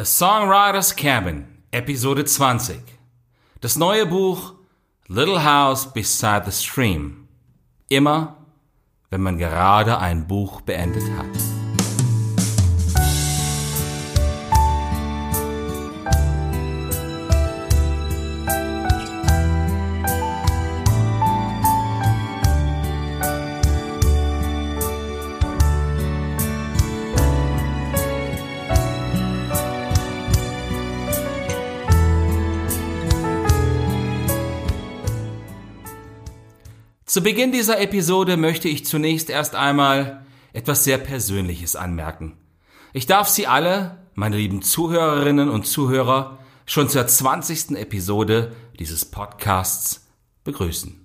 A Songwriter's Cabin, Episode 20. Das neue Buch Little House Beside the Stream. Immer, wenn man gerade ein Buch beendet hat. Zu Beginn dieser Episode möchte ich zunächst erst einmal etwas sehr Persönliches anmerken. Ich darf Sie alle, meine lieben Zuhörerinnen und Zuhörer, schon zur 20. Episode dieses Podcasts begrüßen.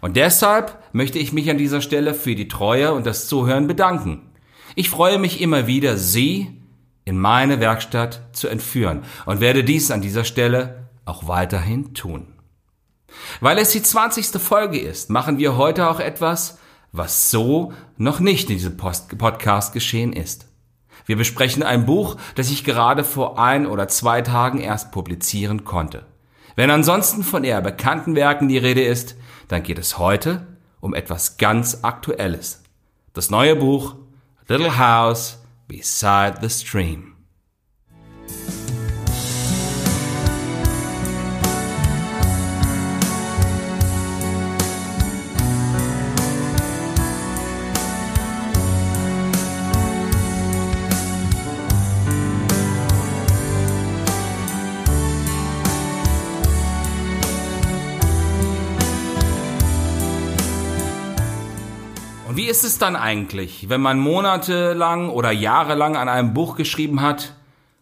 Und deshalb möchte ich mich an dieser Stelle für die Treue und das Zuhören bedanken. Ich freue mich immer wieder, Sie in meine Werkstatt zu entführen und werde dies an dieser Stelle auch weiterhin tun. Weil es die 20. Folge ist, machen wir heute auch etwas, was so noch nicht in diesem Post Podcast geschehen ist. Wir besprechen ein Buch, das ich gerade vor ein oder zwei Tagen erst publizieren konnte. Wenn ansonsten von eher bekannten Werken die Rede ist, dann geht es heute um etwas ganz Aktuelles. Das neue Buch Little House Beside the Stream. Wie ist es dann eigentlich, wenn man monatelang oder jahrelang an einem Buch geschrieben hat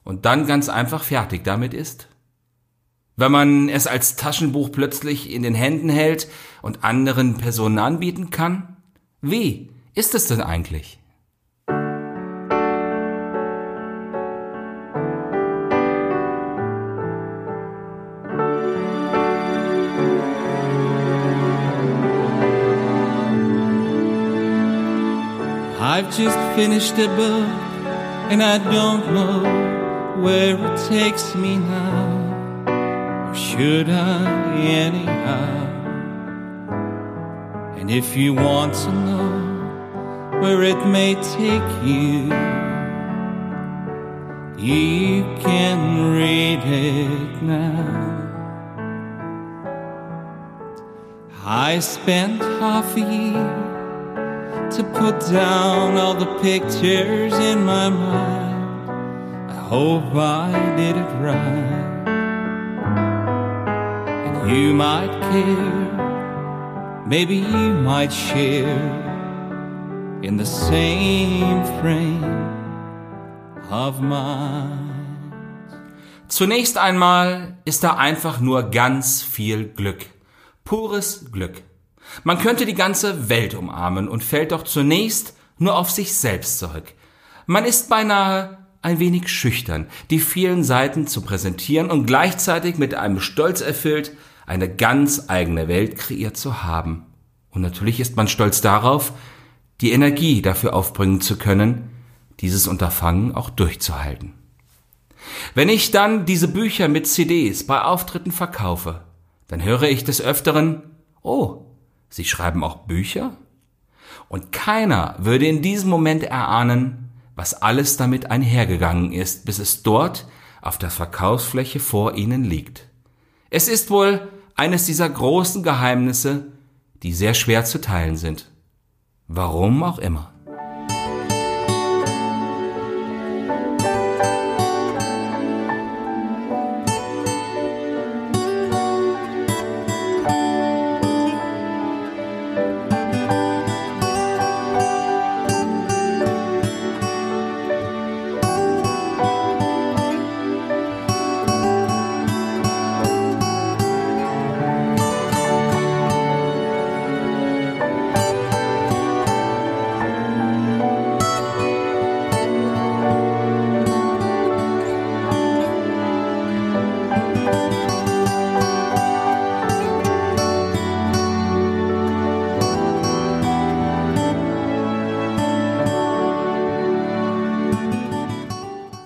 und dann ganz einfach fertig damit ist? Wenn man es als Taschenbuch plötzlich in den Händen hält und anderen Personen anbieten kann? Wie ist es denn eigentlich? Just finished a book and I don't know where it takes me now. Or should I anyhow? And if you want to know where it may take you, you can read it now. I spent half a year to put down all the pictures in my mind. I hope I did it right. And you might care, maybe you might share in the same frame of mind. Zunächst einmal ist da einfach nur ganz viel Glück. Pures Glück. Man könnte die ganze Welt umarmen und fällt doch zunächst nur auf sich selbst zurück. Man ist beinahe ein wenig schüchtern, die vielen Seiten zu präsentieren und gleichzeitig mit einem Stolz erfüllt, eine ganz eigene Welt kreiert zu haben. Und natürlich ist man stolz darauf, die Energie dafür aufbringen zu können, dieses Unterfangen auch durchzuhalten. Wenn ich dann diese Bücher mit CDs bei Auftritten verkaufe, dann höre ich des Öfteren, oh, Sie schreiben auch Bücher? Und keiner würde in diesem Moment erahnen, was alles damit einhergegangen ist, bis es dort auf der Verkaufsfläche vor Ihnen liegt. Es ist wohl eines dieser großen Geheimnisse, die sehr schwer zu teilen sind. Warum auch immer.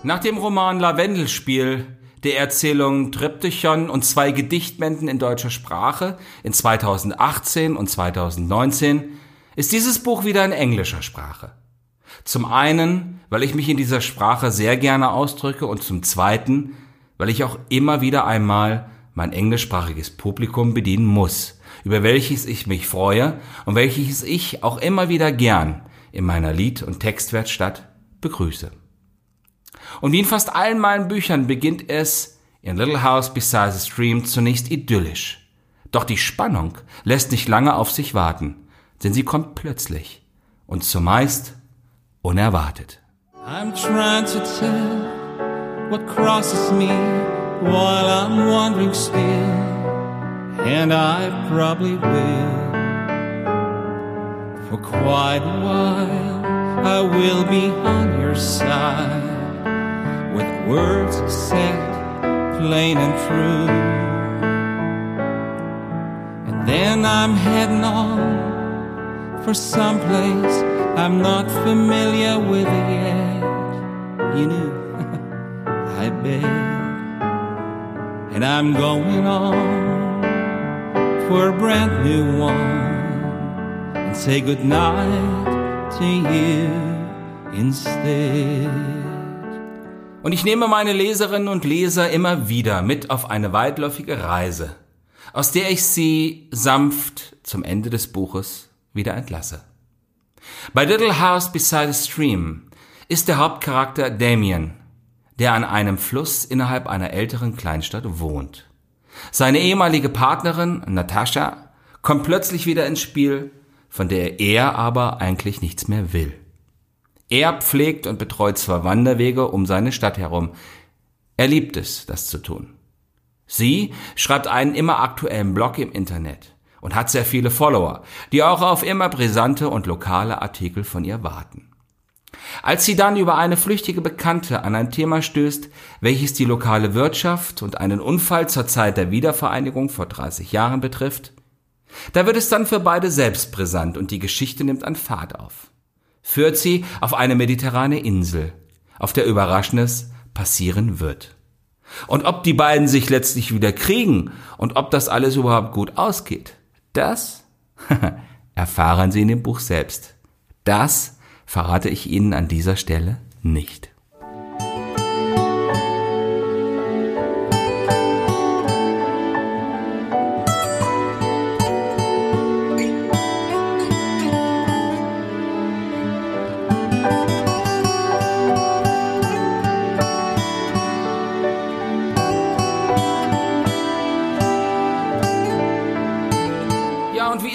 Nach dem Roman Lavendelspiel der Erzählung Triptychon und zwei Gedichtbänden in deutscher Sprache in 2018 und 2019 ist dieses Buch wieder in englischer Sprache. Zum einen, weil ich mich in dieser Sprache sehr gerne ausdrücke und zum zweiten, weil ich auch immer wieder einmal mein englischsprachiges Publikum bedienen muss, über welches ich mich freue und welches ich auch immer wieder gern in meiner Lied- und Textwerkstatt begrüße. Und wie in fast allen meinen Büchern beginnt es in Little House Beside the Stream zunächst idyllisch. Doch die Spannung lässt nicht lange auf sich warten, denn sie kommt plötzlich und zumeist unerwartet. I'm trying to tell what crosses me while I'm wandering still, and I probably will. For quite a while I will be on your side. With words said plain and true. And then I'm heading on for some place I'm not familiar with yet. You knew, I bet. And I'm going on for a brand new one and say goodnight to you instead. Und ich nehme meine Leserinnen und Leser immer wieder mit auf eine weitläufige Reise, aus der ich sie sanft zum Ende des Buches wieder entlasse. Bei Little House Beside a Stream ist der Hauptcharakter Damien, der an einem Fluss innerhalb einer älteren Kleinstadt wohnt. Seine ehemalige Partnerin, Natascha, kommt plötzlich wieder ins Spiel, von der er aber eigentlich nichts mehr will. Er pflegt und betreut zwar Wanderwege um seine Stadt herum. Er liebt es, das zu tun. Sie schreibt einen immer aktuellen Blog im Internet und hat sehr viele Follower, die auch auf immer brisante und lokale Artikel von ihr warten. Als sie dann über eine flüchtige Bekannte an ein Thema stößt, welches die lokale Wirtschaft und einen Unfall zur Zeit der Wiedervereinigung vor 30 Jahren betrifft, da wird es dann für beide selbst brisant und die Geschichte nimmt an Fahrt auf führt sie auf eine mediterrane Insel, auf der Überraschendes passieren wird. Und ob die beiden sich letztlich wieder kriegen und ob das alles überhaupt gut ausgeht, das erfahren Sie in dem Buch selbst. Das verrate ich Ihnen an dieser Stelle nicht.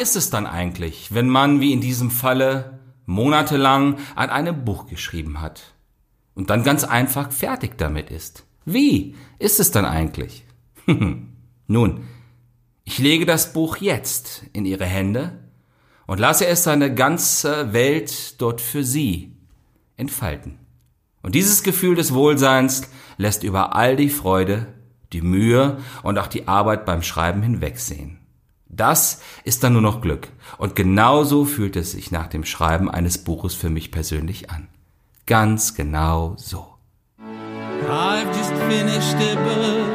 Ist es dann eigentlich, wenn man, wie in diesem Falle, monatelang an einem Buch geschrieben hat und dann ganz einfach fertig damit ist? Wie ist es dann eigentlich? Nun, Ich lege das Buch jetzt in Ihre Hände und lasse es seine ganze Welt dort für Sie entfalten. Und dieses Gefühl des Wohlseins lässt über all die Freude, die Mühe und auch die Arbeit beim Schreiben hinwegsehen. Das ist dann nur noch Glück. Und genauso fühlt es sich nach dem Schreiben eines Buches für mich persönlich an. Ganz genau so. I've just finished a book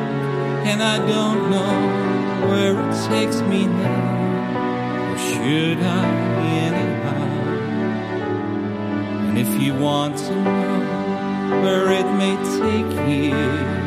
and I don't know where it takes me now. Or should I anyhow? And if you want to know where it may take you,